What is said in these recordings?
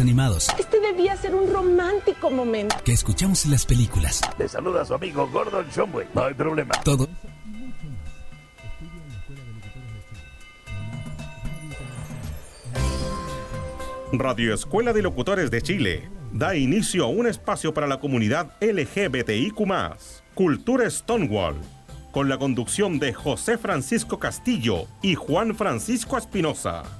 dibujos animados. Este debía ser un romántico momento. Que escuchamos en las películas. Le saluda a su amigo Gordon Shumway. No hay problema. Todo. Radio Escuela de Locutores de Chile da inicio a un espacio para la comunidad LGBTIQ, Cultura Stonewall, con la conducción de José Francisco Castillo y Juan Francisco Espinosa.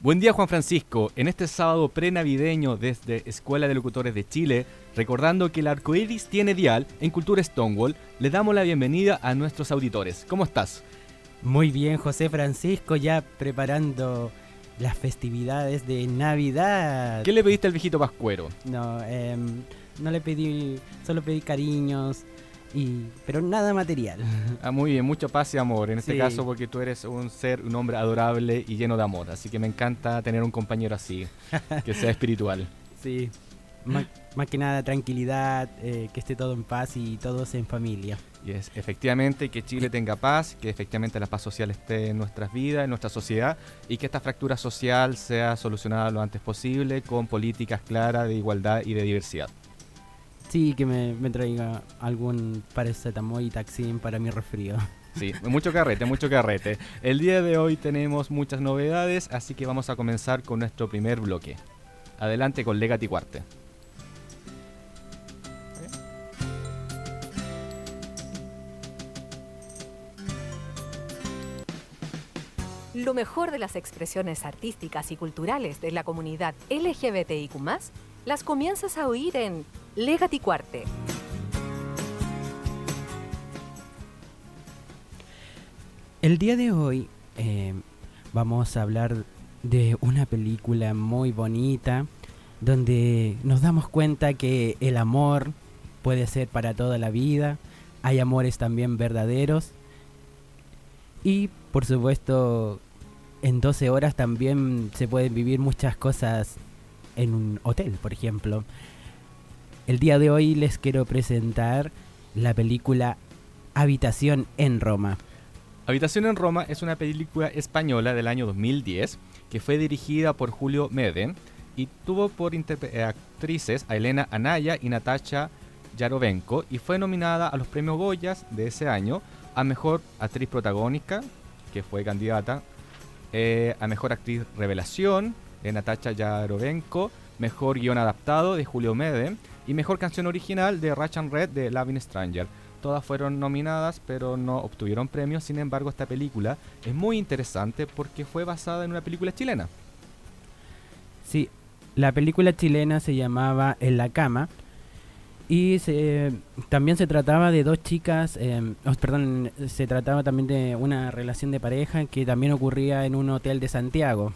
Buen día Juan Francisco, en este sábado prenavideño desde Escuela de Locutores de Chile, recordando que el arco iris tiene dial en Cultura Stonewall, le damos la bienvenida a nuestros auditores. ¿Cómo estás? Muy bien, José Francisco, ya preparando las festividades de Navidad. ¿Qué le pediste al viejito Pascuero? No, em, no le pedí, solo pedí cariños, y, pero nada material. Ah, muy bien, mucho paz y amor en este Sí. caso porque tú eres un ser, un hombre adorable y lleno de amor, así que me encanta tener un compañero así, que sea espiritual. Sí, más, más que nada tranquilidad, eh, que esté todo en paz y todos en familia. Y es efectivamente que Chile tenga paz, que efectivamente la paz social esté en nuestras vidas, en nuestra sociedad, y que esta fractura social sea solucionada lo antes posible con políticas claras de igualdad y de diversidad. Sí, que me, me traiga algún paracetamol y taxín para mi resfrío. Sí, mucho carrete, mucho carrete. El día de hoy tenemos muchas novedades, así que vamos a comenzar con nuestro primer bloque. Adelante con Legati Cuarte. Lo mejor de las expresiones artísticas y culturales de la comunidad LGBTIQ, las comienzas a oír en Legati Cuarte. El día de hoy eh, vamos a hablar de una película muy bonita donde nos damos cuenta que el amor puede ser para toda la vida, hay amores también verdaderos y por supuesto en 12 horas también se pueden vivir muchas cosas en un hotel, por ejemplo. El día de hoy les quiero presentar la película Habitación en Roma. Habitación en Roma es una película española del año 2010 que fue dirigida por Julio Meden y tuvo por eh, actrices a Elena Anaya y Natasha Yarovenko y fue nominada a los premios Goyas de ese año a Mejor Actriz Protagónica, que fue candidata, eh, a Mejor Actriz Revelación de Natasha Yarovenko, Mejor Guión Adaptado de Julio Meden y Mejor Canción Original de Rachan Red de Loving Stranger. Todas fueron nominadas, pero no obtuvieron premios. Sin embargo, esta película es muy interesante porque fue basada en una película chilena. Sí, la película chilena se llamaba En la cama y se- también se trataba de dos chicas, eh, oh, perdón, se trataba también de una relación de pareja que también ocurría en un hotel de Santiago.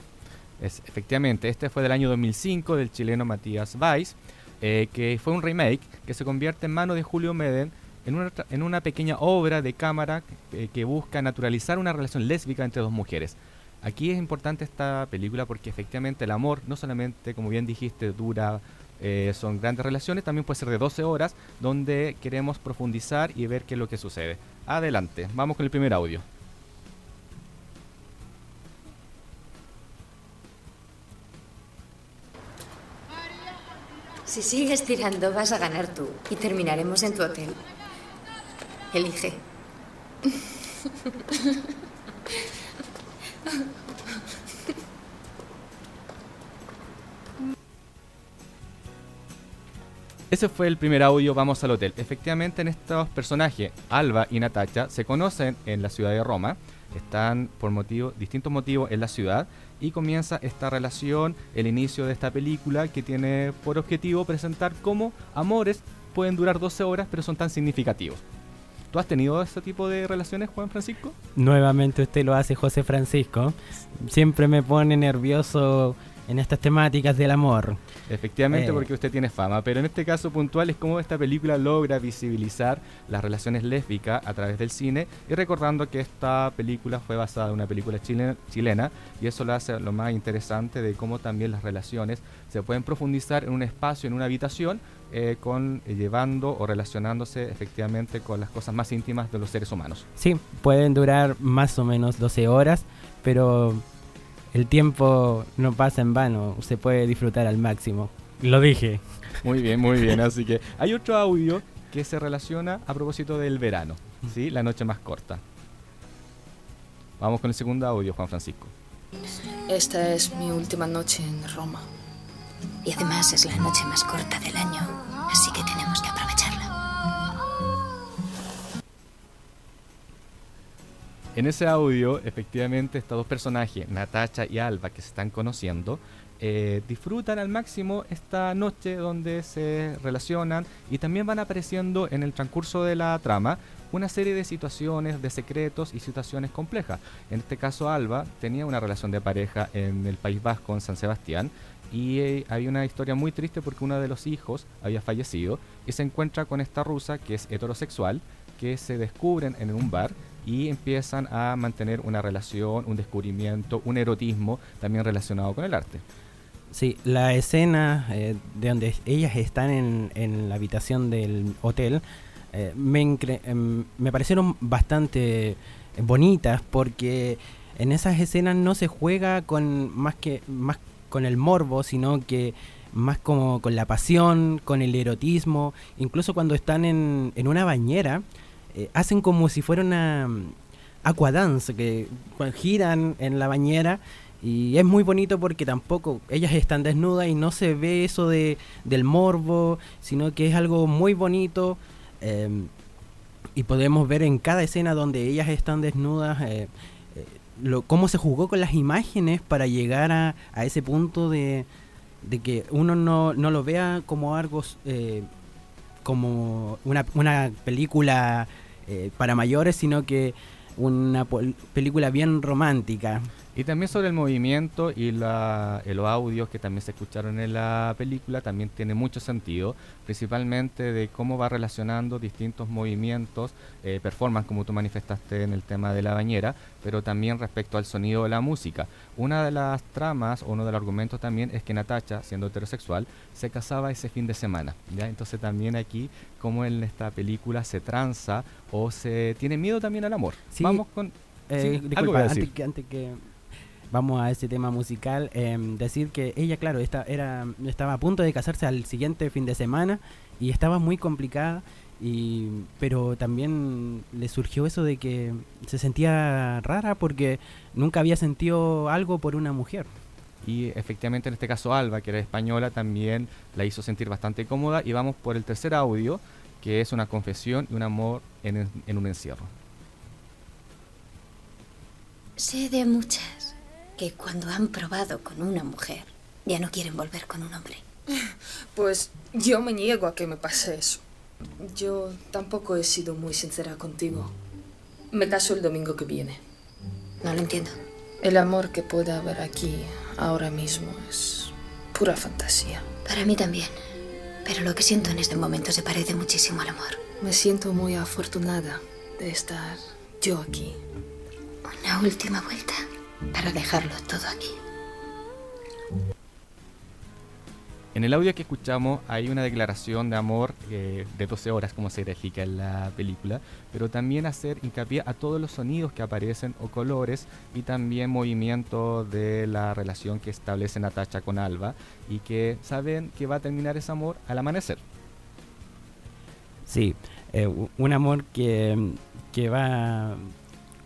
Es, efectivamente, este fue del año 2005 del chileno Matías Weiss, eh, que fue un remake que se convierte en mano de Julio Meden en una, en una pequeña obra de cámara eh, que busca naturalizar una relación lésbica entre dos mujeres. Aquí es importante esta película porque efectivamente el amor no solamente, como bien dijiste, dura, eh, son grandes relaciones, también puede ser de 12 horas, donde queremos profundizar y ver qué es lo que sucede. Adelante, vamos con el primer audio. Si sigues tirando, vas a ganar tú y terminaremos en tu hotel. Elige. Ese fue el primer audio, vamos al hotel. Efectivamente, en estos personajes, Alba y Natacha, se conocen en la ciudad de Roma, están por motivo, distintos motivos en la ciudad y comienza esta relación, el inicio de esta película que tiene por objetivo presentar cómo amores pueden durar 12 horas pero son tan significativos. ¿Tú has tenido este tipo de relaciones, Juan Francisco? Nuevamente usted lo hace, José Francisco. Siempre me pone nervioso en estas temáticas del amor. Efectivamente, Eh. porque usted tiene fama, pero en este caso puntual es cómo esta película logra visibilizar las relaciones lésbicas a través del cine y recordando que esta película fue basada en una película chile- chilena y eso lo hace lo más interesante de cómo también las relaciones se pueden profundizar en un espacio, en una habitación, eh, con eh, llevando o relacionándose efectivamente con las cosas más íntimas de los seres humanos. Sí, pueden durar más o menos 12 horas, pero el tiempo no pasa en vano, se puede disfrutar al máximo. Lo dije. Muy bien, muy bien. Así que hay otro audio que se relaciona a propósito del verano, ¿sí? La noche más corta. Vamos con el segundo audio, Juan Francisco. Esta es mi última noche en Roma. Y además es la noche más corta del año, En ese audio, efectivamente, estos dos personajes, Natacha y Alba, que se están conociendo, eh, disfrutan al máximo esta noche donde se relacionan y también van apareciendo en el transcurso de la trama una serie de situaciones, de secretos y situaciones complejas. En este caso, Alba tenía una relación de pareja en el País Vasco, en San Sebastián, y eh, hay una historia muy triste porque uno de los hijos había fallecido y se encuentra con esta rusa que es heterosexual, que se descubren en un bar y empiezan a mantener una relación, un descubrimiento, un erotismo también relacionado con el arte. Sí, la escena eh, de donde ellas están en, en la habitación del hotel eh, me, em, me parecieron bastante bonitas porque en esas escenas no se juega con más que más con el morbo, sino que más como con la pasión, con el erotismo, incluso cuando están en, en una bañera, eh, hacen como si fuera una mm, aquadance, que giran en la bañera y es muy bonito porque tampoco ellas están desnudas y no se ve eso de, del morbo, sino que es algo muy bonito. em, y podemos ver en cada escena donde ellas están desnudas eh, eh, lo, cómo se jugó con las imágenes para llegar a, a ese punto de, de que uno no, no lo vea como algo como una, una película eh, para mayores, sino que una película bien romántica. Y también sobre el movimiento y la, los audios que también se escucharon en la película también tiene mucho sentido, principalmente de cómo va relacionando distintos movimientos, eh, performance como tú manifestaste en el tema de la bañera, pero también respecto al sonido de la música. Una de las tramas o uno de los argumentos también es que Natacha, siendo heterosexual, se casaba ese fin de semana. ¿ya? Entonces también aquí como en esta película se tranza o se tiene miedo también al amor. Sí, Vamos con... Eh, Sí, algo disculpa, antes que, antes que vamos a ese tema musical, em, decir que ella, claro, esta, era, estaba a punto de casarse al siguiente fin de semana y estaba muy complicada, y, pero también le surgió eso de que se sentía rara porque nunca había sentido algo por una mujer. Y efectivamente en este caso Alba, que era española, también la hizo sentir bastante cómoda. Y vamos por el tercer audio, que es una confesión y un amor en, en un encierro. Sé de muchas que cuando han probado con una mujer ya no quieren volver con un hombre. Pues yo me niego a que me pase eso. Yo tampoco he sido muy sincera contigo. Me caso el domingo que viene. No lo entiendo. El amor que pueda haber aquí ahora mismo es pura fantasía. Para mí también. Pero lo que siento en este momento se parece muchísimo al amor. Me siento muy afortunada de estar yo aquí. Una última vuelta para dejarlo todo aquí. En el audio que escuchamos hay una declaración de amor eh, de 12 horas, como se grafica en la película, pero también hacer hincapié a todos los sonidos que aparecen o colores y también movimientos de la relación que establece Natacha con Alba y que saben que va a terminar ese amor al amanecer. Sí, eh, un amor que, que va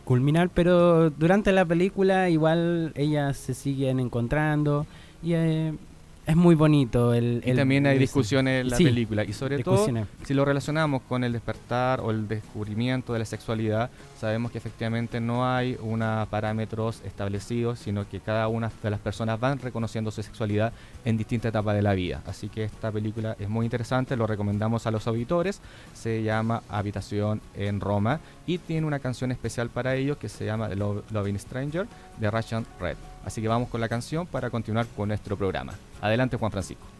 culminar, pero durante la película igual ellas se siguen encontrando y eh, es muy bonito. El, Y también hay el- discusiones en la sí, película y sobre todo si lo relacionamos con el despertar o el descubrimiento de la sexualidad, sabemos que efectivamente no hay unos parámetros establecidos, sino que cada una de las personas van reconociendo su sexualidad en distintas etapas de la vida. Así que esta película es muy interesante, lo recomendamos a los auditores, se llama Habitación en Roma y tiene una canción especial para ellos que se llama Lo- Loving Stranger de Russian Red. Así que vamos con la canción para continuar con nuestro programa. Adelante Juan Francisco.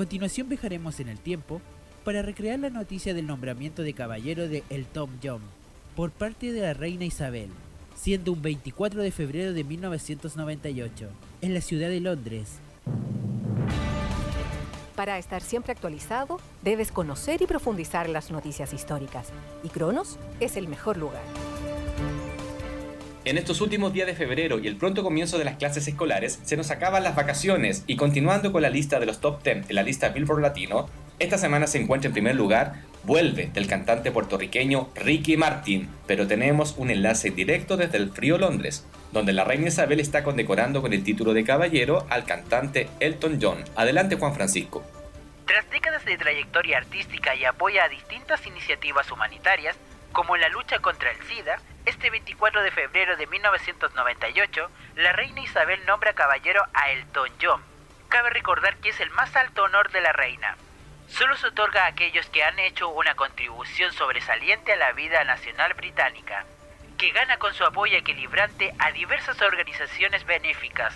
Continuación viajaremos en el tiempo para recrear la noticia del nombramiento de caballero de El Tom John por parte de la reina Isabel, siendo un 24 de febrero de 1998, en la ciudad de Londres. Para estar siempre actualizado, debes conocer y profundizar las noticias históricas, y Cronos es el mejor lugar. En estos últimos días de febrero y el pronto comienzo de las clases escolares, se nos acaban las vacaciones y continuando con la lista de los top 10 en la lista Billboard Latino, esta semana se encuentra en primer lugar Vuelve del cantante puertorriqueño Ricky Martin, pero tenemos un enlace directo desde el frío Londres, donde la reina Isabel está condecorando con el título de caballero al cantante Elton John. Adelante Juan Francisco. Tras décadas de trayectoria artística y apoya a distintas iniciativas humanitarias, como la lucha contra el SIDA, este 24 de febrero de 1998, la reina Isabel nombra caballero a Elton John. Cabe recordar que es el más alto honor de la reina. Solo se otorga a aquellos que han hecho una contribución sobresaliente a la vida nacional británica, que gana con su apoyo equilibrante a diversas organizaciones benéficas,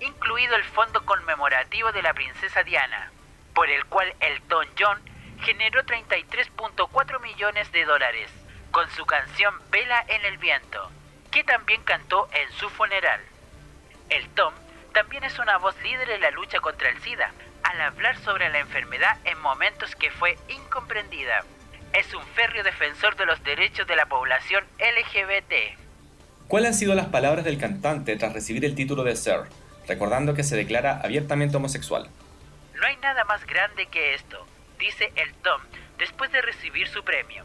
incluido el Fondo Conmemorativo de la Princesa Diana, por el cual Elton John generó 33.4 millones de dólares con su canción Vela en el viento, que también cantó en su funeral. El Tom también es una voz líder en la lucha contra el SIDA, al hablar sobre la enfermedad en momentos que fue incomprendida. Es un férreo defensor de los derechos de la población LGBT. ¿Cuáles han sido las palabras del cantante tras recibir el título de Sir, recordando que se declara abiertamente homosexual? No hay nada más grande que esto, dice el Tom después de recibir su premio.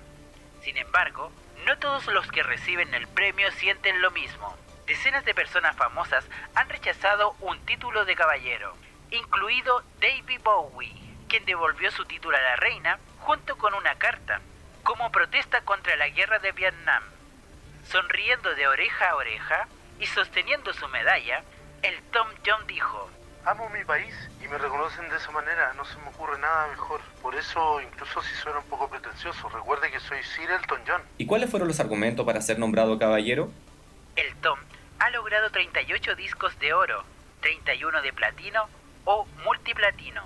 Sin embargo, no todos los que reciben el premio sienten lo mismo. Decenas de personas famosas han rechazado un título de caballero, incluido David Bowie, quien devolvió su título a la reina junto con una carta, como protesta contra la guerra de Vietnam. Sonriendo de oreja a oreja y sosteniendo su medalla, el Tom John dijo, Amo mi país y me reconocen de esa manera, no se me ocurre nada mejor. Por eso, incluso si suena un poco pretencioso, recuerde que soy Sir Elton John. ¿Y cuáles fueron los argumentos para ser nombrado caballero? El Tom ha logrado 38 discos de oro, 31 de platino o multiplatino.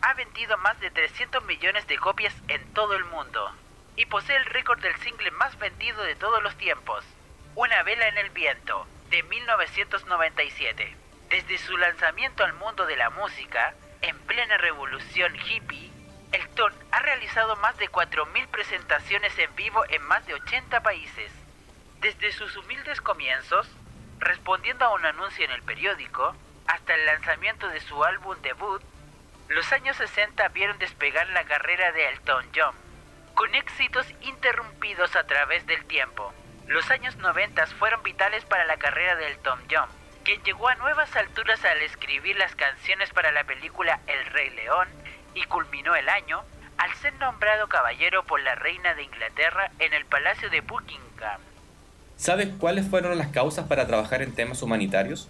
Ha vendido más de 300 millones de copias en todo el mundo y posee el récord del single más vendido de todos los tiempos, Una vela en el viento, de 1997. Desde su lanzamiento al mundo de la música, en plena revolución hippie, Elton ha realizado más de 4.000 presentaciones en vivo en más de 80 países. Desde sus humildes comienzos, respondiendo a un anuncio en el periódico, hasta el lanzamiento de su álbum debut, los años 60 vieron despegar la carrera de Elton John, con éxitos interrumpidos a través del tiempo. Los años 90 fueron vitales para la carrera de Elton John quien llegó a nuevas alturas al escribir las canciones para la película El Rey León y culminó el año al ser nombrado caballero por la reina de Inglaterra en el Palacio de Buckingham. ¿Sabes cuáles fueron las causas para trabajar en temas humanitarios?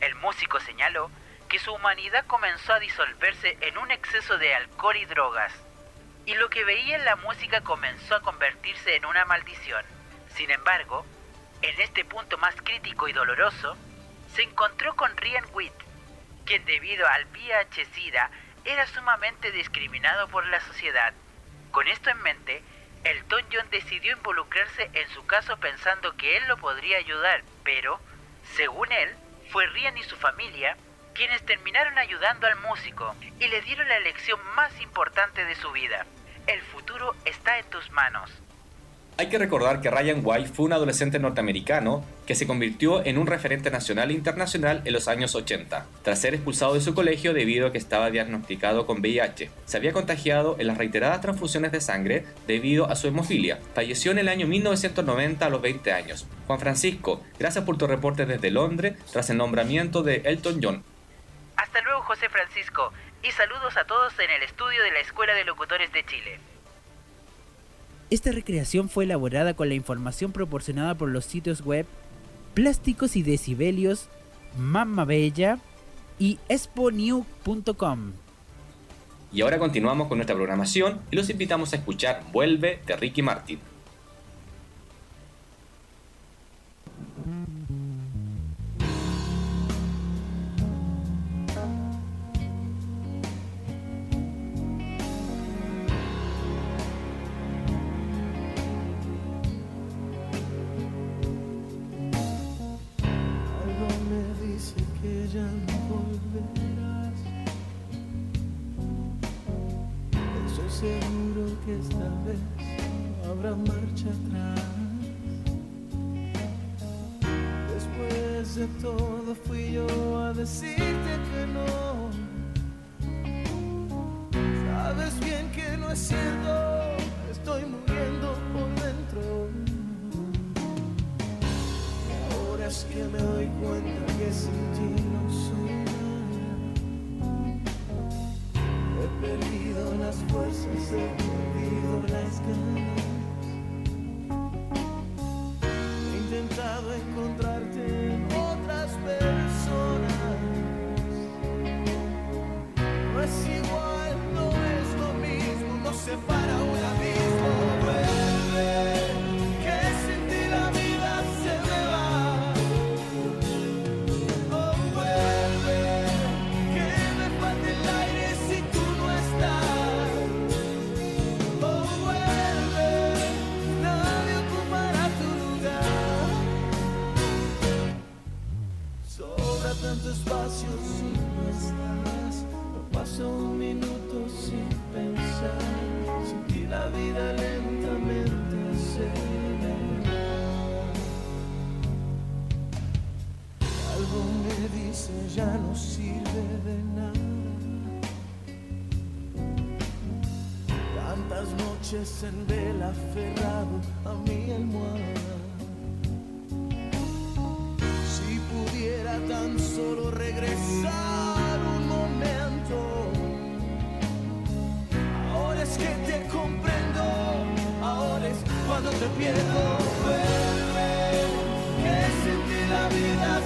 El músico señaló que su humanidad comenzó a disolverse en un exceso de alcohol y drogas, y lo que veía en la música comenzó a convertirse en una maldición Sin embargo, en este punto más crítico y doloroso, se encontró con Ryan Witt, quien debido al VIH-Sida era sumamente discriminado por la sociedad. Con esto en mente, Elton John decidió involucrarse en su caso pensando que él lo podría ayudar, pero, según él, fue Ryan y su familia quienes terminaron ayudando al músico y le dieron la lección más importante de su vida. El futuro está en tus manos. Hay que recordar que Ryan White fue un adolescente norteamericano que se convirtió en un referente nacional e internacional en los años 80, tras ser expulsado de su colegio debido a que estaba diagnosticado con VIH. Se había contagiado en las reiteradas transfusiones de sangre debido a su hemofilia. Falleció en el año 1990 a los 20 años. Juan Francisco, gracias por tu reporte desde Londres tras el nombramiento de Elton John. Hasta luego José Francisco y saludos a todos en el estudio de la Escuela de Locutores de Chile. Esta recreación fue elaborada con la información proporcionada por los sitios web Plásticos y Decibelios, Mamma Bella y exponew.com. Y ahora continuamos con nuestra programación y los invitamos a escuchar Vuelve de Ricky Martin. Seguro que esta vez no habrá marcha atrás. Después de todo fui yo a decirte que no. Sabes bien que no es cierto, estoy muriendo por dentro. Ahora es que me doy cuenta que sin ti no soy perdido las fuerzas, he perdido las ganas. Aferrado a mi almohada. Si pudiera tan solo regresar un momento. Ahora es que te comprendo, ahora es cuando te pierdo. Vuelve, que sin ti la vida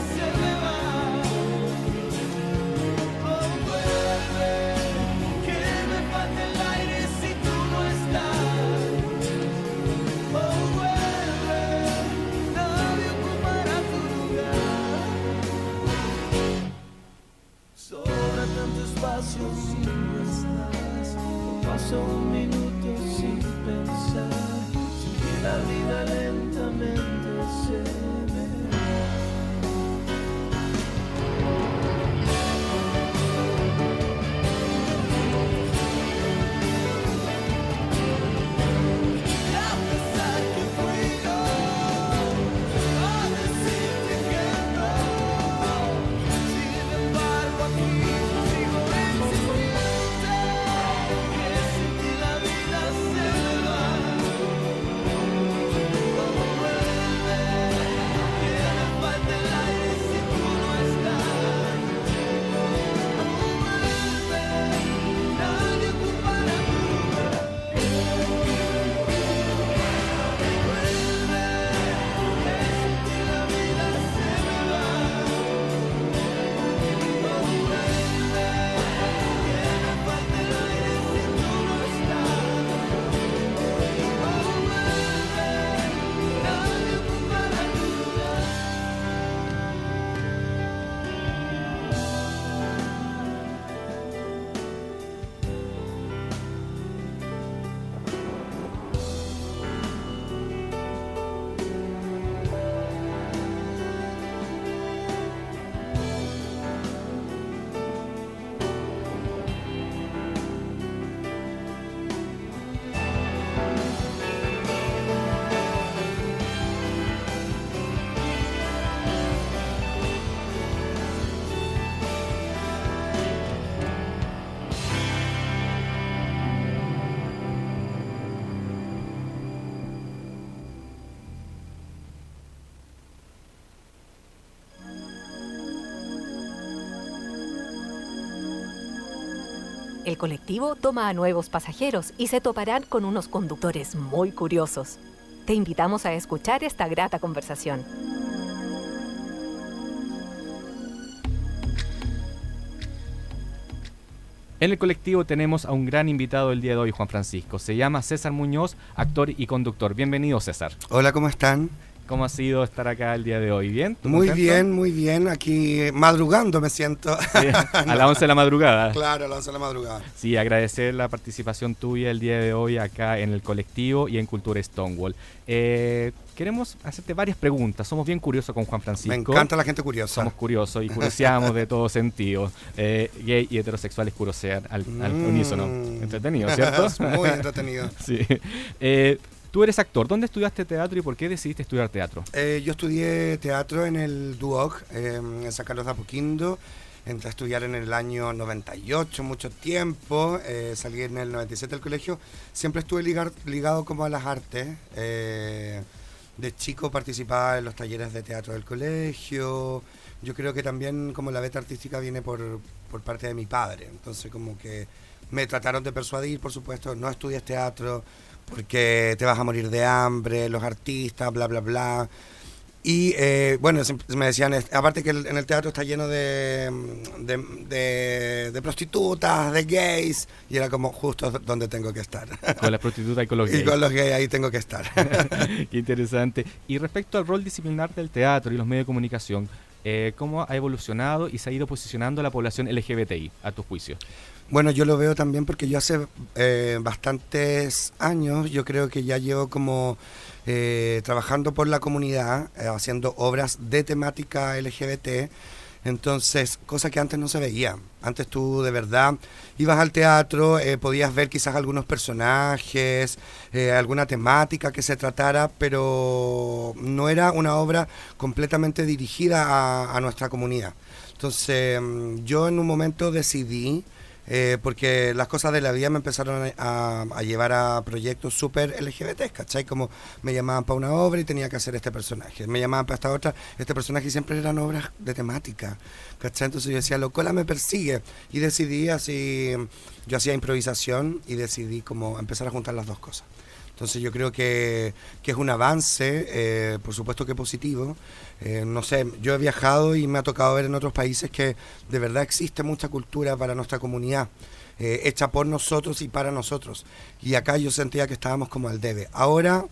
No paso un minuto sin pensar. Que la vida lentamente se El colectivo toma a nuevos pasajeros y se toparán con unos conductores muy curiosos. Te invitamos a escuchar esta grata conversación. En el colectivo tenemos a un gran invitado el día de hoy, Juan Francisco. Se llama César Muñoz, actor y conductor. Bienvenido, César. Hola, ¿cómo están? ¿Cómo ha sido estar acá el día de hoy? ¿Bien? ¿Tú Muy contento? bien, muy bien. Aquí madrugando me siento. Sí, a las 11 de la madrugada. Claro, a las 11 de la madrugada. Sí, agradecer la participación tuya el día de hoy acá en el colectivo y en Cultura Stonewall. Eh, queremos hacerte varias preguntas. Somos bien curiosos con Juan Francisco. Me encanta la gente curiosa. Somos curiosos y curioseamos de todo sentido. Eh, gay y heterosexuales curiosear al, al Mm. unísono. Entretenido, ¿cierto? Muy entretenido. sí. Eh, Tú eres actor. ¿Dónde estudiaste teatro y por qué decidiste estudiar teatro? Eh, yo estudié teatro en el Duoc, eh, en San Carlos de Apoquindo. Entré a estudiar en el año 98, mucho tiempo. eh, salí en el 97 del colegio. Siempre estuve ligar- ligado como a las artes. eh, de chico participaba en los talleres de teatro del colegio. Yo creo que también como la beta artística viene por, por parte de mi padre. Entonces como que me trataron de persuadir, por supuesto, no estudies teatro porque te vas a morir de hambre, los artistas, bla, bla, bla. Y eh, bueno, me decían, aparte que en el teatro está lleno de, de, de- de prostitutas, de gays, y era como justo donde tengo que estar. Con las prostitutas y con los Y gays. con los gays ahí tengo que estar. Qué interesante. Y respecto al rol disciplinar del teatro y los medios de comunicación, eh, ¿cómo ha evolucionado y se ha ido posicionando la población LGBTI, a tu juicio? Bueno, yo lo veo también porque yo hace eh, bastantes años, yo creo que ya llevo como eh, trabajando por la comunidad, eh, haciendo obras de temática LGBT. Entonces, cosa que antes no se veía. Antes tú de verdad ibas al teatro, podías ver quizás algunos personajes, alguna temática que se tratara, pero no era una obra completamente dirigida a, a nuestra comunidad. Entonces, mm, yo en un momento decidí, eh, porque las cosas de la vida me empezaron a, llevar a proyectos súper LGBT, ¿cachai? Como me llamaban para una obra y tenía que hacer este personaje, me llamaban para esta otra, este personaje siempre eran obras de temática, ¿cachai? Entonces yo decía, lo cola me persigue y decidí así, yo hacía improvisación y decidí como empezar a juntar las dos cosas. Entonces yo creo que, que es un avance, eh, por supuesto que positivo. Eh, no sé, yo he viajado y me ha tocado ver en otros países que de verdad existe mucha cultura para nuestra comunidad, eh, hecha por nosotros y para nosotros. Y acá yo sentía que estábamos como al debe. Ahora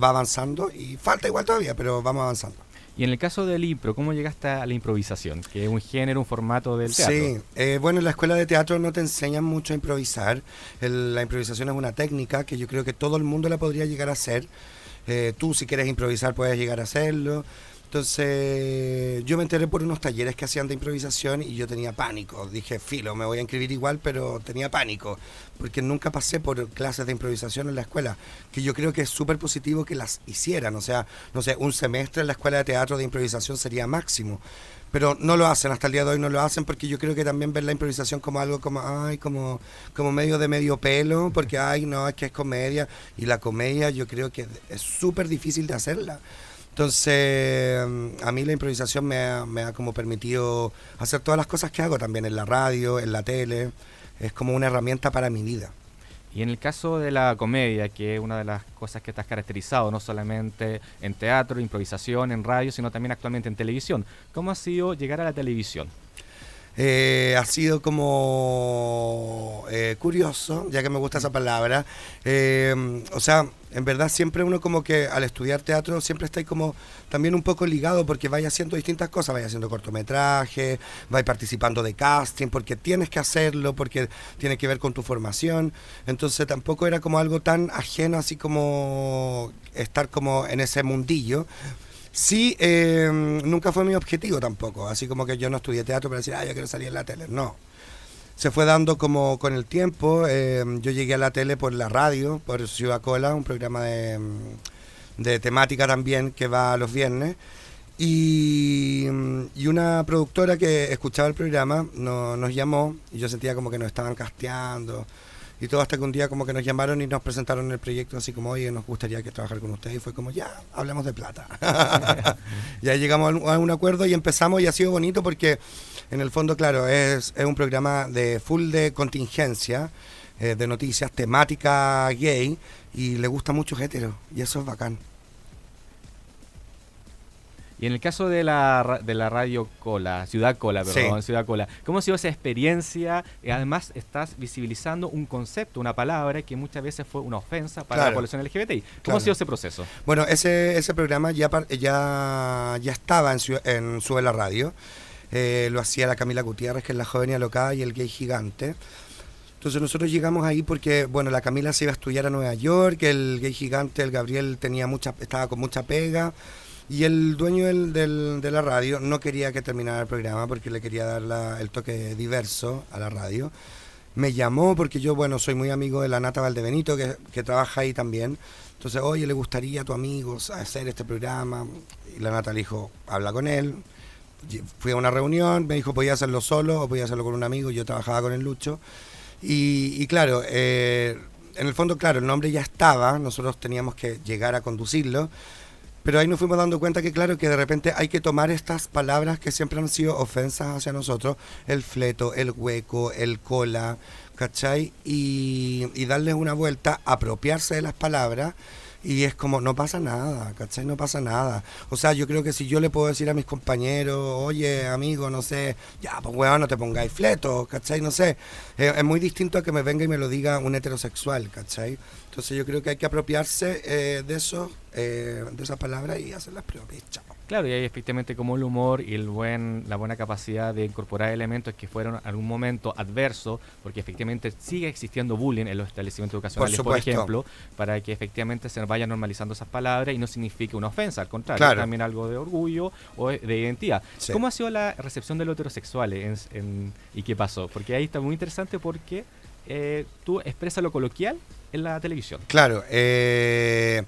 va avanzando y falta igual todavía, pero vamos avanzando. Y en el caso del impro, ¿cómo llegaste a la improvisación? Que es un género, un formato del teatro. Sí, eh, bueno, en la escuela de teatro no te enseñan mucho a improvisar. El- la improvisación es una técnica que yo creo que todo el mundo la podría llegar a hacer. Eh, tú si quieres improvisar puedes llegar a hacerlo. Entonces yo me enteré por unos talleres que hacían de improvisación y yo tenía pánico. Dije, filo, me voy a inscribir igual, pero tenía pánico. Porque nunca pasé por clases de improvisación en la escuela, que yo creo que es súper positivo que las hicieran. O sea, no sé, un semestre en la escuela de teatro de improvisación sería máximo pero no lo hacen hasta el día de hoy no lo hacen porque yo creo que también ven la improvisación como algo como ay como como medio de medio pelo porque ay no es que es comedia y la comedia yo creo que es súper difícil de hacerla entonces a mí la improvisación me ha, me ha como permitido hacer todas las cosas que hago también en la radio en la tele es como una herramienta para mi vida Y en el caso de la comedia, que es una de las cosas que te has caracterizado, no solamente en teatro, improvisación, en radio, sino también actualmente en televisión, ¿cómo ha sido llegar a la televisión? Eh, ha sido como eh, curioso, ya que me gusta esa palabra. Eh, o sea, en verdad siempre uno como que al estudiar teatro siempre está como también un poco ligado porque vaya haciendo distintas cosas, vaya haciendo cortometrajes, vaya participando de casting, porque tienes que hacerlo, porque tiene que ver con tu formación. Entonces tampoco era como algo tan ajeno así como estar como en ese mundillo. Sí, eh, nunca fue mi objetivo tampoco, así como que yo no estudié teatro para decir, ah, yo quiero salir en la tele, no. Se fue dando como con el tiempo, eh, yo llegué a la tele por la radio, por Ciudad Cola, un programa de, mm, de temática también que va los viernes, y, mm, y una productora que escuchaba el programa no- nos llamó y yo sentía como que nos estaban casteando Y todo hasta que un día como que nos llamaron y nos presentaron el proyecto así como, oye, nos gustaría que trabajar con ustedes. Y fue como, ya, hablemos de plata. y ahí llegamos a un- acuerdo y empezamos y ha sido bonito porque en el fondo, claro, es, es un programa de full de contingencia, eh, de noticias, temática gay y le gusta mucho hétero. Y eso es bacán. Y en el caso de la, de la radio Cola, Ciudad Cola, Sí. perdón, Ciudad Cola, ¿cómo ha sido esa experiencia? Y además estás visibilizando un concepto, una palabra que muchas veces fue una ofensa para Claro. la población LGBTI. ¿Cómo Claro. ha sido ese proceso? Bueno, ese, ese programa ya, ya, ya estaba en, en Sube la Radio. Eh, lo hacía la Camila Gutiérrez, que es la joven y alocada, y el gay gigante. Entonces nosotros llegamos ahí porque, bueno, la Camila se iba a estudiar a Nueva York, el gay gigante, el Gabriel, tenía mucha, estaba con mucha pega. Y el dueño del, de la radio no quería que terminara el programa porque le quería dar el toque diverso a la radio. Me llamó porque yo, bueno, soy muy amigo de la Nata Valdebenito, que, que trabaja ahí también. Entonces, oye, le gustaría a tu amigo hacer este programa. Y la Nata le dijo, habla con él. Fui a una reunión, me dijo, podía hacerlo solo o podía hacerlo con un amigo. Yo trabajaba con el Lucho. Y, y claro, eh, en el fondo, claro, el nombre ya estaba, nosotros teníamos que llegar a conducirlo. Pero ahí nos fuimos dando cuenta que, claro, que de repente hay que tomar estas palabras que siempre han sido ofensas hacia nosotros, el fleto, el hueco, el cola, ¿cachai? Y, y darles una vuelta, apropiarse de las palabras. Y es como, no pasa nada, ¿cachai? No pasa nada. O sea, yo creo que si yo le puedo decir a mis compañeros, oye, amigo, no sé, ya, pues weón, no te pongáis fleto, ¿cachai? No sé. Eh, es muy distinto a que me venga y me lo diga un heterosexual, ¿cachai? Entonces yo creo que hay que apropiarse eh, de eso, eh, de esa palabra y hacerlas propias. Chao. Claro, y hay efectivamente como el humor y el buen, la buena capacidad de incorporar elementos que fueron en algún momento adversos, porque efectivamente sigue existiendo bullying en los establecimientos educacionales, por, ejemplo, para que efectivamente se vayan normalizando esas palabras y no signifique una ofensa, al contrario, Claro. también algo de orgullo o de identidad. Sí. ¿Cómo ha sido la recepción de los heterosexuales en- en- y qué pasó? Porque ahí está muy interesante porque eh, tú expresas lo coloquial en la televisión. Claro, eh,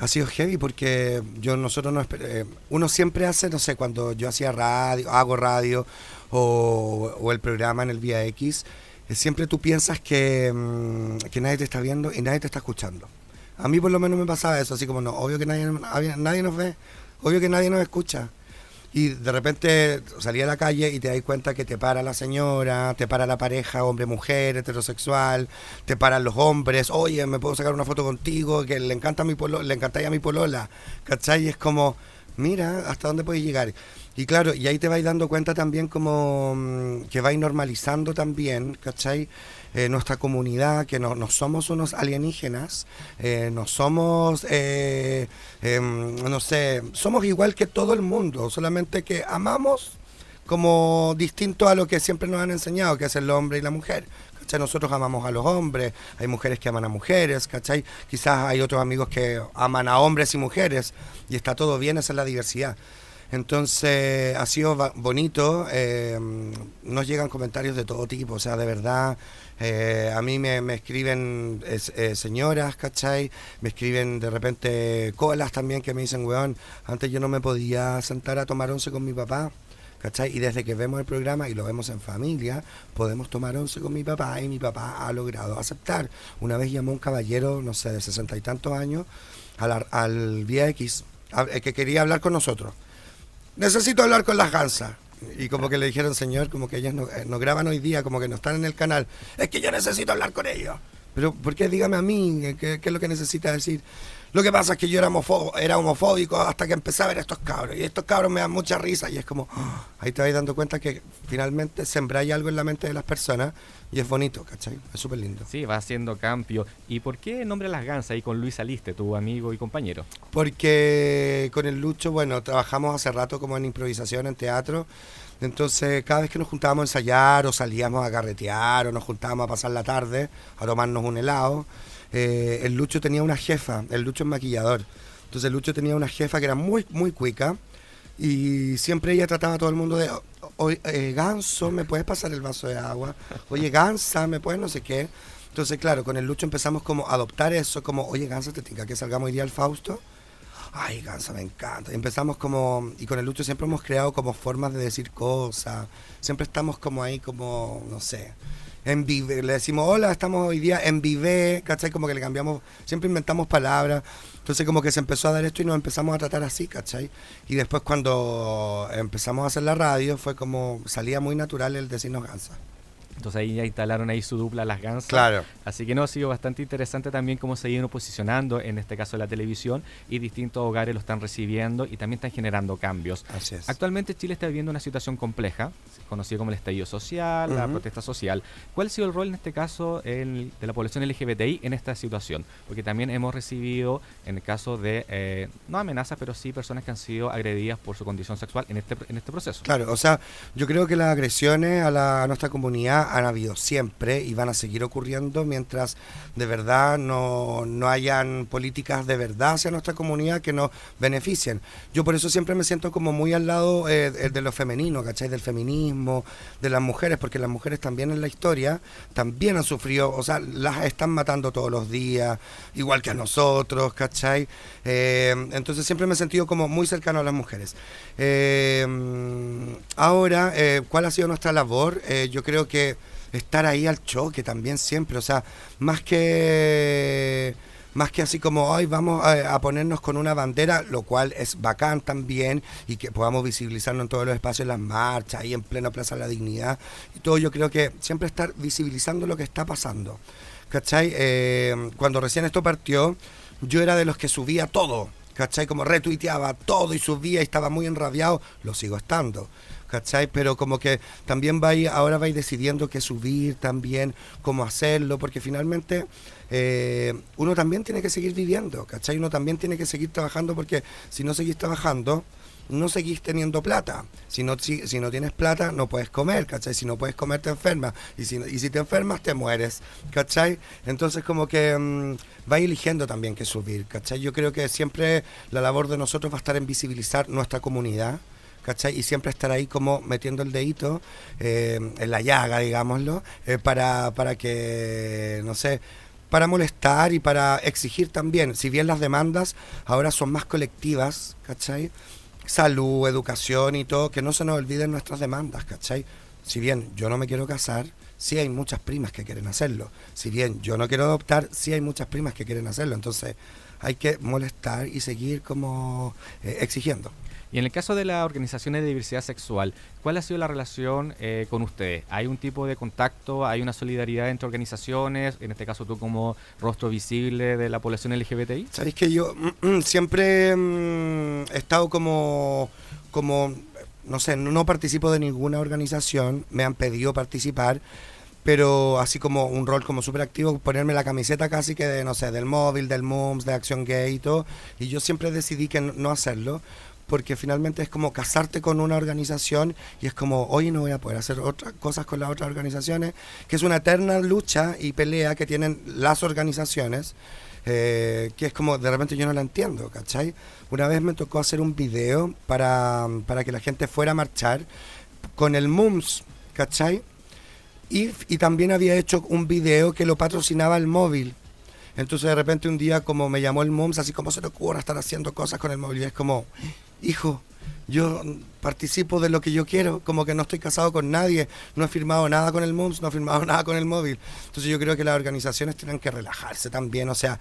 ha sido heavy porque yo nosotros no eh, uno siempre hace, no sé, cuando yo hacía radio, hago radio o, el programa en el Vía X, eh, siempre tú piensas que, mm, que nadie te está viendo y nadie te está escuchando. A mí por lo menos me pasaba eso, así como no, obvio que nadie, nadie nos ve, obvio que nadie nos escucha. Y de repente salí a la calle y te das cuenta que te para la señora, te para la pareja, hombre-mujer, heterosexual, te paran los hombres, oye, me puedo sacar una foto contigo, que le encanta mi polo, le encantáis a mi polola, ¿cachai? Y es como, mira, hasta dónde puedes llegar. Y claro, y ahí te vais dando cuenta también como mm, que vais normalizando también, ¿cachai? Eh, nuestra comunidad, que no, no somos unos alienígenas, eh, no somos, eh, em, no sé, somos igual que todo el mundo, solamente que amamos como distinto a lo que siempre nos han enseñado, que es el hombre y la mujer. ¿cachai? Nosotros amamos a los hombres, hay mujeres que aman a mujeres, ¿cachai? Quizás hay otros amigos que aman a hombres y mujeres, y está todo bien, esa es la diversidad. Entonces ha sido bonito, eh, nos llegan comentarios de todo tipo, o sea, de verdad, eh, a mí me, me escriben eh, señoras, ¿cachai? Me escriben de repente colas también que me dicen, weón, antes yo no me podía sentar a tomar once con mi papá. ¿Cachai? Y desde que vemos el programa y lo vemos en familia, podemos tomar once con mi papá y mi papá ha logrado aceptar. Una vez llamó un caballero, no sé, de sesenta y tantos años, a la- al Vía X, a- eh, que quería hablar con nosotros. Necesito hablar con las gansas. Y como que le dijeron, señor, como que ellas no, eh, no graban hoy día, como que no están en el canal. Es que yo necesito hablar con ellos. Pero, ¿por qué? Dígame a mí, ¿qué, qué es lo que necesita decir? Lo que pasa es que yo era, homofóbico hasta que empecé a ver a estos cabros. Y estos cabros me dan mucha risa. Y es como, ¡ah! ahí te vas dando cuenta que finalmente sembráis algo en la mente de las personas. Y es bonito, ¿cachai? Es súper lindo. Sí, va haciendo cambio. ¿Y por qué nombre Las Gansas ahí con Luis Aliste, tu amigo y compañero? Porque con el Lucho, bueno, trabajamos hace rato como en improvisación, en teatro. Entonces, cada vez que nos juntábamos a ensayar o salíamos a carretear o nos juntábamos a pasar la tarde a tomarnos un helado, eh, el Lucho tenía una jefa, el Lucho es maquillador. Entonces, el Lucho tenía una jefa que era muy, muy cuica y siempre ella trataba a todo el mundo de, oye, eh, Ganso, ¿me puedes pasar el vaso de agua? Oye, Gansa, ¿me puedes no sé qué? Entonces, claro, con el Lucho empezamos como a adoptar eso, como, oye, Gansa, ¿te tinca que salgamos hoy día al Fausto? Ay, Gansa, me encanta. Y empezamos como, y con el Lucho siempre hemos creado como formas de decir cosas, siempre estamos como ahí, como, no sé. En vive, le decimos, hola, estamos hoy día en vive, ¿cachai? Como que le cambiamos, siempre inventamos palabras. Entonces como que se empezó a dar esto y nos empezamos a tratar así, ¿cachai? Y después cuando empezamos a hacer la radio fue como, salía muy natural el decirnos gansa. Entonces ahí ya instalaron ahí su dupla Las Gansas. Claro. Así que no, ha sido bastante interesante también cómo se iban posicionando, en este caso la televisión, y distintos hogares lo están recibiendo y también están generando cambios. Así es. Actualmente Chile está viviendo una situación compleja, conocida como el estallido social, la protesta social. ¿Cuál ha sido el rol en este caso el- de la población LGBTI en esta situación? Porque también hemos recibido, en el caso de, eh, no amenazas, pero sí personas que han sido agredidas por su condición sexual en este, en este proceso. Claro, o sea, yo creo que las agresiones a, la, a nuestra comunidad han habido siempre y van a seguir ocurriendo mientras de verdad no, no hayan políticas de verdad hacia nuestra comunidad que nos beneficien. Yo por eso siempre me siento como muy al lado eh, de de lo femenino, ¿cachai? Del feminismo, de las mujeres, porque las mujeres también en la historia también han sufrido, o sea, las están matando todos los días, igual que a nosotros, ¿cachai? Eh, entonces siempre me he sentido como muy cercano a las mujeres. Eh, ahora, eh, ¿cuál ha sido nuestra labor? Eh, yo creo que estar ahí al choque también siempre, o sea, más que más que así como hoy vamos a, ponernos con una bandera, lo cual es bacán también y que podamos visibilizarnos en todos los espacios, en las marchas, ahí en plena Plaza de la Dignidad y todo, yo creo que siempre estar visibilizando lo que está pasando. ¿Cachai? Eh, cuando recién esto partió, yo era de los que subía todo, ¿cachai? Como retuiteaba todo y subía y estaba muy enrabiado, lo sigo estando. ¿Cachai? Pero como que también vais, ahora vais decidiendo qué subir también, cómo hacerlo, porque finalmente eh, uno también tiene que seguir viviendo, ¿cachai? Uno también tiene que seguir trabajando porque si no seguís trabajando, no seguís teniendo plata. Si no, si, si no tienes plata, no puedes comer, ¿cachai? Si no puedes comer, te enfermas. Y si, y si te enfermas, te mueres, ¿cachai? Entonces como que mm, vais eligiendo también qué subir, ¿cachai? Yo creo que siempre la labor de nosotros va a estar en visibilizar nuestra comunidad. Y siempre estar ahí como metiendo el dedito eh, en la llaga, digámoslo, eh, para, para que, no sé, para molestar y para exigir también, si bien las demandas ahora son más colectivas, ¿cachai? Salud, educación y todo, que no se nos olviden nuestras demandas, ¿cachai? Si bien yo no me quiero casar, sí hay muchas primas que quieren hacerlo. Si bien yo no quiero adoptar, sí hay muchas primas que quieren hacerlo. Entonces hay que molestar y seguir como eh, exigiendo. Y en el caso de las organizaciones de diversidad sexual, ¿cuál ha sido la relación eh, con ustedes? ¿Hay un tipo de contacto? ¿Hay una solidaridad entre organizaciones? En este caso tú como rostro visible de la población LGBTI. Sabéis que yo mm, siempre mm, he estado como, como, no sé, no participo de ninguna organización, me han pedido participar, pero así como un rol como súper activo, ponerme la camiseta casi que de, no sé, del móvil, del MUMS, de Acción Gay y todo, y yo siempre decidí que no hacerlo, porque finalmente es como casarte con una organización y es como, hoy no voy a poder hacer otras cosas con las otras organizaciones, que es una eterna lucha y pelea que tienen las organizaciones, eh, que es como, de repente yo no la entiendo, ¿cachai? Una vez me tocó hacer un video para, para que la gente fuera a marchar con el MUMS, ¿cachai? Y, y también había hecho un video que lo patrocinaba el móvil. Entonces de repente un día como me llamó el MUMS, así como se te ocurre estar haciendo cosas con el móvil. Y es como, hijo, yo participo de lo que yo quiero, como que no estoy casado con nadie, no he firmado nada con el MUMS, no he firmado nada con el móvil. Entonces yo creo que las organizaciones tienen que relajarse también, o sea,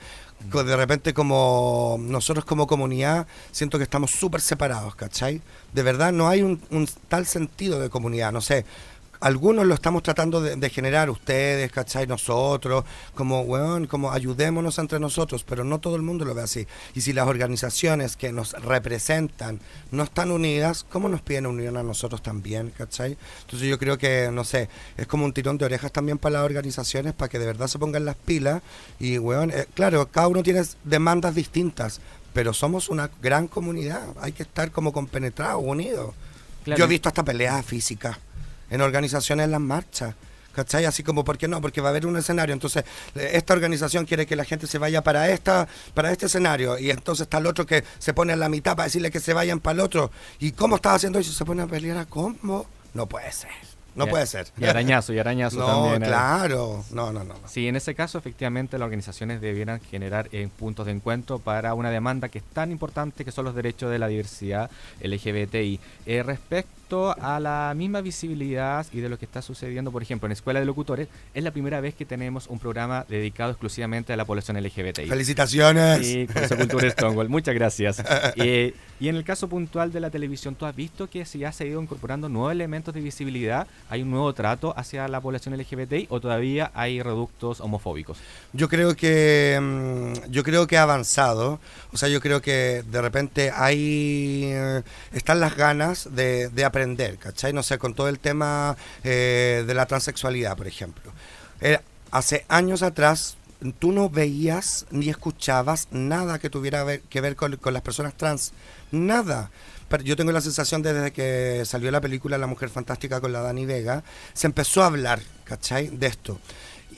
co- de repente como nosotros como comunidad siento que estamos súper separados, ¿cachai? De verdad no hay un, un tal sentido de comunidad, no sé. Algunos lo estamos tratando de, de generar ustedes, ¿cachai? Nosotros, como, weón, como ayudémonos entre nosotros, pero no todo el mundo lo ve así. Y si las organizaciones que nos representan no están unidas, ¿cómo nos piden unión a nosotros también, ¿cachai? Entonces yo creo que, no sé, es como un tirón de orejas también para las organizaciones, para que de verdad se pongan las pilas. Y, weón, eh, claro, cada uno tiene demandas distintas, pero somos una gran comunidad, hay que estar como compenetrados, unidos. Claro. Yo he visto hasta peleas físicas en organizaciones en las marchas. ¿Cachai? Así como, ¿por qué no? Porque va a haber un escenario. Entonces, esta organización quiere que la gente se vaya para esta para este escenario. Y entonces está el otro que se pone en la mitad para decirle que se vayan para el otro. ¿Y cómo estás haciendo eso? Se pone a pelear a cómo. No puede ser. No Y- puede ser. Y arañazo, y arañazo No, también. eh. claro. No, no, no. no. Sí, en ese caso, efectivamente, las organizaciones debieran generar eh, puntos de encuentro para una demanda que es tan importante que son los derechos de la diversidad LGBTI. Eh, respecto respecto a la misma visibilidad y de lo que está sucediendo, por ejemplo, en Escuela de Locutores, es la primera vez que tenemos un programa dedicado exclusivamente a la población LGBTI. ¡Felicitaciones! Sí, con Cultura Stonewall. Muchas gracias. Eh, y en el caso puntual de la televisión, ¿tú has visto que si ya se ha ido incorporando nuevos elementos de visibilidad? ¿Hay un nuevo trato hacia la población LGBTI o todavía hay reductos homofóbicos? Yo creo que mm, yo creo que ha avanzado. O sea, yo creo que de repente hay eh, están las ganas de, de aprender, ¿cachai? No sé, con todo el tema eh, de la transexualidad, por ejemplo. Eh, hace años atrás tú no veías ni escuchabas nada que tuviera que ver con, con las personas trans. Nada. Pero yo tengo la sensación de desde que salió la película La Mujer Fantástica con la Dani Vega, se empezó a hablar, ¿cachai? De esto.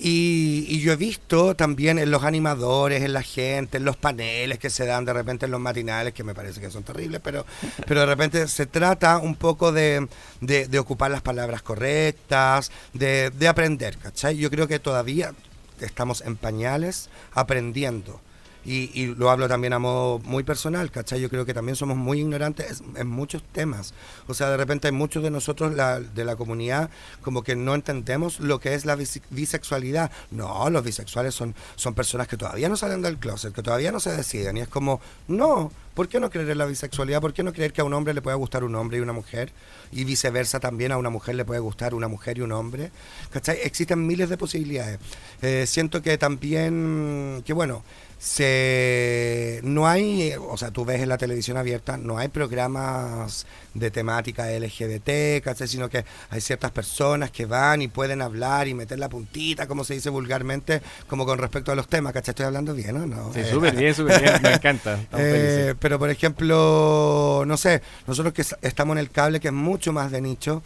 Y, y yo he visto también en los animadores, en la gente, en los paneles que se dan de repente en los matinales, que me parece que son terribles, pero, pero de repente se trata un poco de, de- de ocupar las palabras correctas, de, de aprender, ¿cachai? Yo creo que todavía estamos en pañales aprendiendo. Y, y lo hablo también a modo muy personal, ¿cachai? Yo creo que también somos muy ignorantes en muchos temas. O sea, de repente hay muchos de nosotros de la comunidad como que no entendemos lo que es la bise- bisexualidad. No, los bisexuales son, son personas que todavía no salen del closet, que todavía no se deciden. Y es como, no, ¿por qué no creer en la bisexualidad? ¿Por qué no creer que a un hombre le puede gustar un hombre y una mujer? Y viceversa también a una mujer le puede gustar una mujer y un hombre. ¿Cachai? Existen miles de posibilidades. Eh, siento que también, que bueno, se no hay, o sea, tú ves en la televisión abierta, no hay programas de temática LGBT, ¿cachai? Sino que hay ciertas personas que van y pueden hablar y meter la puntita, como se dice vulgarmente, como con respecto a los temas, ¿cachai? Estoy hablando bien, ¿o no? Sí, súper bien, súper bien. Me encanta. Eh. Pero por ejemplo, no sé, nosotros que estamos en el cable, que es mucho más de nicho,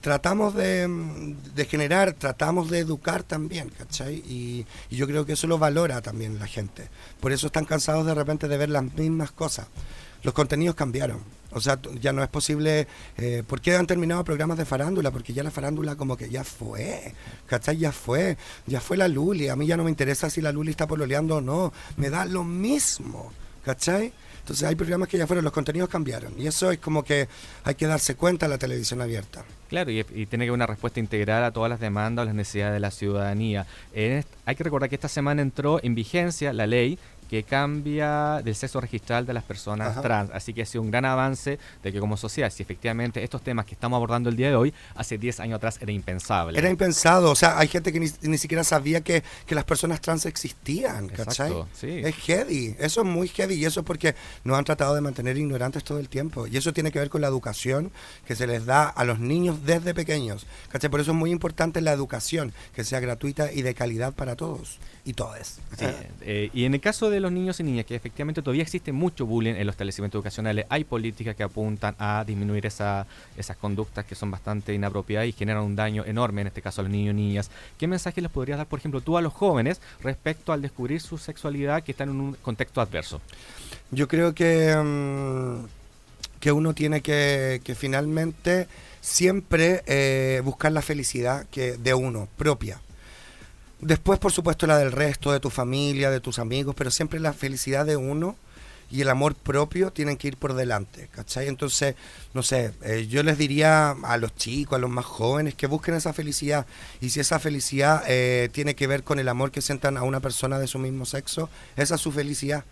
tratamos de, mm, de generar, tratamos de educar también, ¿cachai? Y, yo creo que eso lo valora también la gente. Por eso están cansados de repente de ver las mismas cosas. Los contenidos cambiaron. O sea, ya no es posible... Eh, ¿Por qué han terminado programas de farándula? Porque ya la farándula como que ya fue, ¿cachai? Ya fue. Ya fue la Luli. A mí ya no me interesa si la Luli está pololeando o no. Me da lo mismo, ¿cachai? Entonces hay programas que ya fueron, los contenidos cambiaron. Y eso es como que hay que darse cuenta en la televisión abierta. Claro, y, y tiene que haber una respuesta integral a todas las demandas o las necesidades de la ciudadanía. Est- hay que recordar que esta semana entró en vigencia la ley que cambia del sexo registral de las personas Ajá. trans. Así que ha sido un gran avance de que como sociedad, si efectivamente estos temas que estamos abordando el día de hoy, hace 10 años atrás era impensable. Era impensado, o sea, hay gente que ni, ni siquiera sabía que, que las personas trans existían, ¿cachai? Exacto, sí. Es heavy, eso es muy heavy y eso es porque nos han tratado de mantener ignorantes todo el tiempo. Y eso tiene que ver con la educación que se les da a los niños desde pequeños, ¿cachai? Por eso es muy importante la educación, que sea gratuita y de calidad para todos y todas. Sí, eh, y en el caso de los niños y niñas, que efectivamente todavía existe mucho bullying en los establecimientos educacionales, hay políticas que apuntan a disminuir esa, esas conductas que son bastante inapropiadas y generan un daño enorme, en este caso a los niños y niñas. ¿Qué mensaje les podrías dar, por ejemplo, tú a los jóvenes respecto al descubrir su sexualidad que están en un contexto adverso? Yo creo que, mm, que uno tiene que, que finalmente siempre eh, buscar la felicidad que de uno, propia. Después, por supuesto, la del resto, de tu familia, de tus amigos, pero siempre la felicidad de uno y el amor propio tienen que ir por delante, ¿cachai? Entonces, no sé, eh, yo les diría a los chicos, a los más jóvenes, que busquen esa felicidad. Y si esa felicidad eh, tiene que ver con el amor que sientan a una persona de su mismo sexo, esa es su felicidad.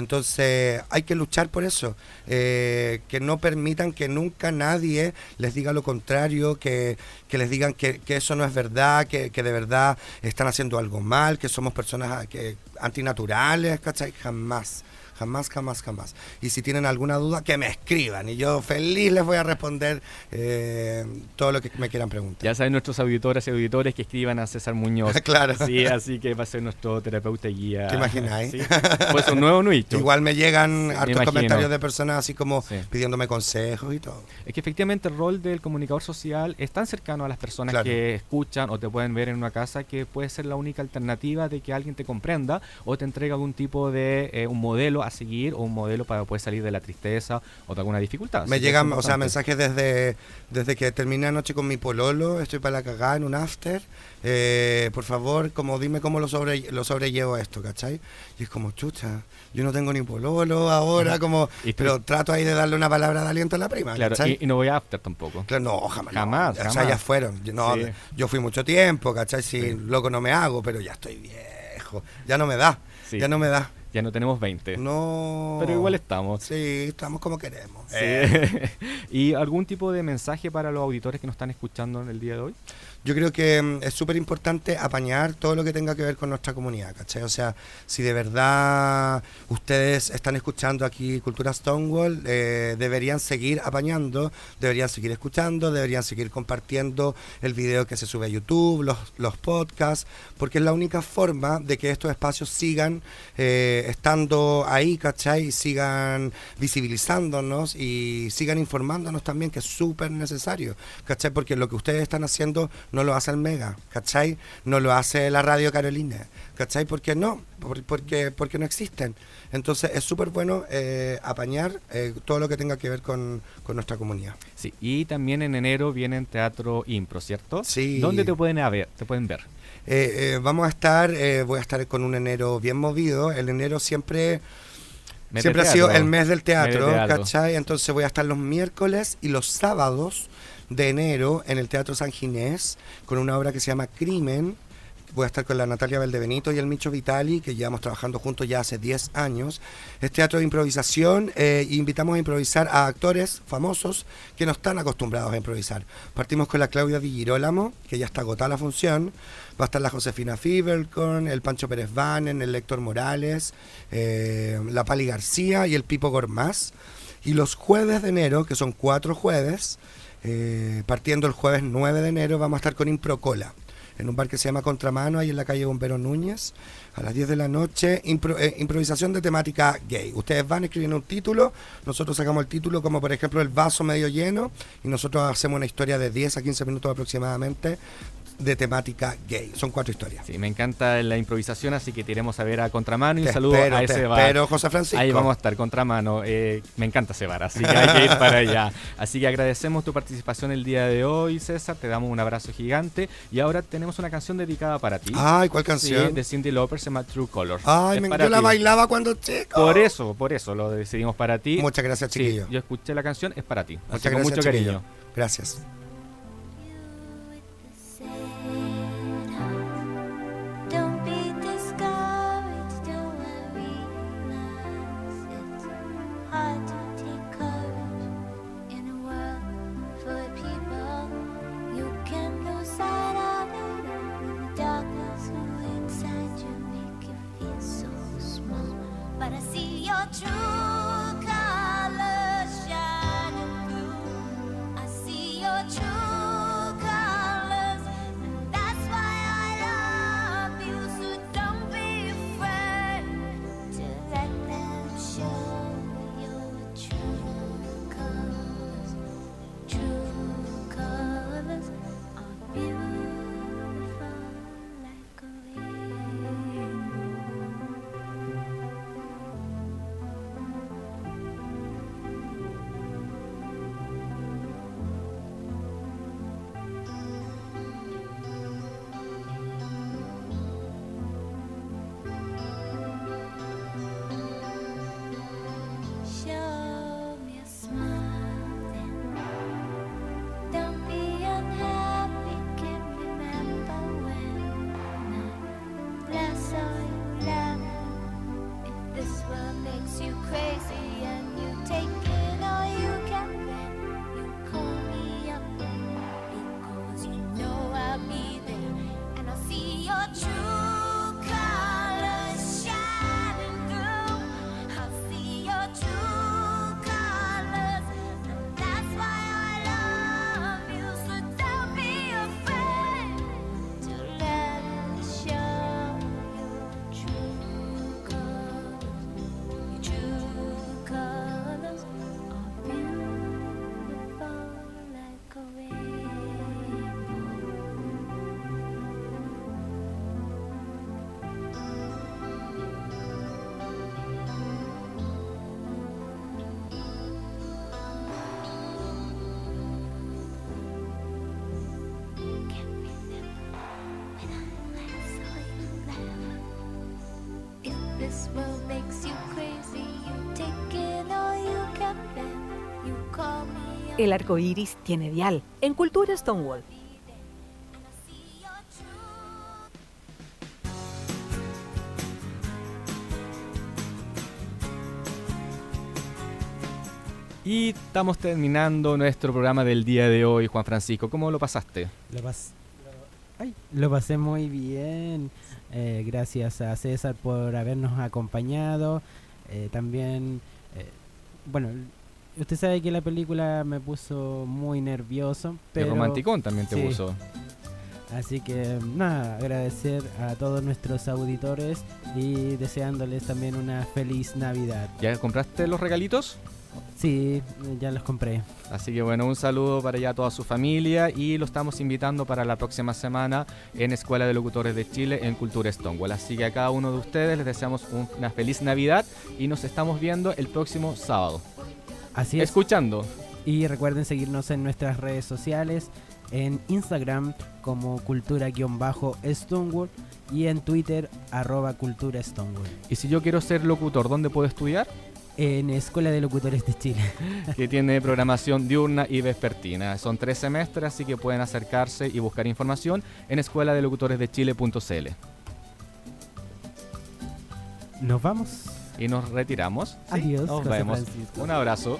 Entonces hay que luchar por eso, eh, que no permitan que nunca nadie les diga lo contrario, que, que les digan que, que eso no es verdad, que, que de verdad están haciendo algo mal, que somos personas que, antinaturales, ¿cachai? Jamás. Jamás, jamás, jamás. Y si tienen alguna duda, que me escriban. Y yo feliz les voy a responder eh, todo lo que me quieran preguntar. Ya saben nuestros auditores y auditores que escriban a César Muñoz. Claro. Sí, así que va a ser nuestro terapeuta y guía. ¿Te imagináis? Sí. Pues un nuevo nuito. Igual me llegan hartos comentarios de personas así como Sí. pidiéndome consejos y todo. Es que efectivamente el rol del comunicador social es tan cercano a las personas Claro. que escuchan o te pueden ver en una casa que puede ser la única alternativa de que alguien te comprenda o te entregue algún tipo de eh, un modelo a a seguir o un modelo para poder salir de la tristeza o de alguna dificultad. Me llegan, o sea, mensajes desde, desde que terminé anoche con mi pololo, estoy para la cagada en un after. eh, por favor, como dime cómo lo, sobre, lo sobrellevo esto, ¿cachai? Y es como, chucha, yo no tengo ni pololo ahora, como, Y pero trato ahí de darle una palabra de aliento a la prima, Claro, y, y no voy a after tampoco. Claro, no, jamás. no. Jamás, O sea, ya fueron. Yo, no, Sí. yo fui mucho tiempo, ¿cachai? Si loco no me hago, pero ya estoy viejo. Ya no me da. Ya no me da. Ya no tenemos 20. No. Pero igual estamos. Sí, estamos como queremos. Sí. Eh. ¿Y algún tipo de mensaje para los auditores que nos están escuchando en el día de hoy? Yo creo que mm, es súper importante apañar todo lo que tenga que ver con nuestra comunidad, ¿cachai? O sea, si de verdad ustedes están escuchando aquí Cultura Stonewall, eh, deberían seguir apañando, deberían seguir escuchando, deberían seguir compartiendo el video que se sube a YouTube, los, los podcasts, porque es la única forma de que estos espacios sigan eh, estando ahí, ¿cachai? Y sigan visibilizándonos y sigan informándonos también, que es súper necesario, ¿cachai? Porque lo que ustedes están haciendo no lo hace el Mega, ¿cachai? No lo hace la Radio Carolina, ¿cachai? ¿Por qué no? Por- porque, porque no existen. Entonces es súper bueno eh, apañar eh, todo lo que tenga que ver con, con nuestra comunidad. Sí, y también en enero viene en Teatro Impro, ¿cierto? Sí. ¿Dónde te pueden, ver, te pueden ver? Eh, eh, vamos a estar, eh, voy a estar con un enero bien movido. El enero siempre, siempre ha sido el mes del teatro, teatro. ¿cachai? Entonces voy a estar los miércoles y los sábados de enero en el Teatro San Ginés con una obra que se llama Crimen. Voy a estar con la Natalia Valdebenito y el Micho Vitali, que llevamos trabajando juntos ya hace 10 años. Es teatro de improvisación eh, invitamos a improvisar a actores famosos que no están acostumbrados a improvisar. Partimos con la Claudia Di Girolamo, que ya está agotada la función. Va a estar la Josefina Fibercorn, el Pancho Pérez Vanen, el Héctor Morales, eh, la Pali García y el Pipo Gormaz. Y los jueves de enero, que son cuatro jueves, eh, partiendo el jueves 9 de enero, vamos a estar con Improcola, en un bar que se llama Contramano, ahí en la calle Bombero Núñez, a las 10 de la noche, eh, improvisación de temática gay. Ustedes van escribiendo un título, nosotros sacamos el título como por ejemplo el vaso medio lleno, y nosotros hacemos una historia de 10 a 15 minutos aproximadamente de temática gay. Son cuatro historias. Sí, me encanta la improvisación, así que te iremos a ver a Contramano y Te un saludo espero, a ese bar. espero, José Francisco. Ahí vamos a estar, Contramano. Eh, me encanta ese bar, así que hay que ir para allá. Así que agradecemos tu participación el día de hoy, César. Te damos un abrazo gigante. Y ahora tenemos una canción dedicada para ti. Ay, ¿cuál canción? Sí, de Cindy Lauper, se llama True Colors. Ay, Es me, yo la bailaba cuando chico. Por eso, por eso lo decidimos para ti. Muchas gracias, Sí, chiquillo. yo escuché la canción, es para ti. Así Muchas que gracias, mucho chiquillo. cariño. Gracias. El arco iris tiene dial en Cultura Stonewall. Y estamos terminando nuestro programa del día de hoy, Juan Francisco. ¿Cómo lo pasaste? Lo, pas- Ay, lo pasé muy bien. Eh, gracias a César por habernos acompañado. Eh, también, eh, bueno, usted sabe que la película me puso muy nervioso. Pero, romanticón también te Sí. puso. Así que nada, agradecer a todos nuestros auditores y deseándoles también una feliz Navidad. ¿Ya compraste los regalitos? Sí, ya los compré. Así que bueno, un saludo para ya toda su familia y lo estamos invitando para la próxima semana en Escuela de Locutores de Chile en Cultura Stonewall. Así que a cada uno de ustedes les deseamos un- una feliz Navidad y nos estamos viendo el próximo sábado. Así es. Escuchando. Y recuerden seguirnos en nuestras redes sociales, en Instagram como cultura-stonewall y en Twitter arroba cultura Stonewall. Y si yo quiero ser locutor, ¿dónde puedo estudiar? En Escuela de Locutores de Chile. que tiene programación diurna y vespertina. Son tres semestres, así que pueden acercarse y buscar información en escuela de locutores de chile.cl. Nos vamos. Y nos retiramos. Sí, Adiós, Nos José vemos. Francisco. Un abrazo.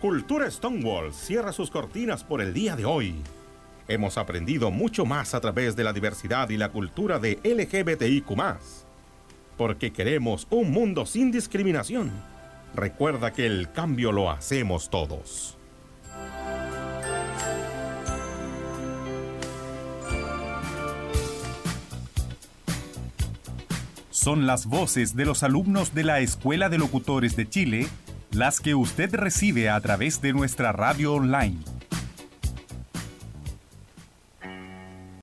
Cultura Stonewall cierra sus cortinas por el día de hoy. Hemos aprendido mucho más a través de la diversidad y la cultura de LGBTIQ. Porque queremos un mundo sin discriminación. Recuerda que el cambio lo hacemos todos. Son las voces de los alumnos de la Escuela de Locutores de Chile las que usted recibe a través de nuestra radio online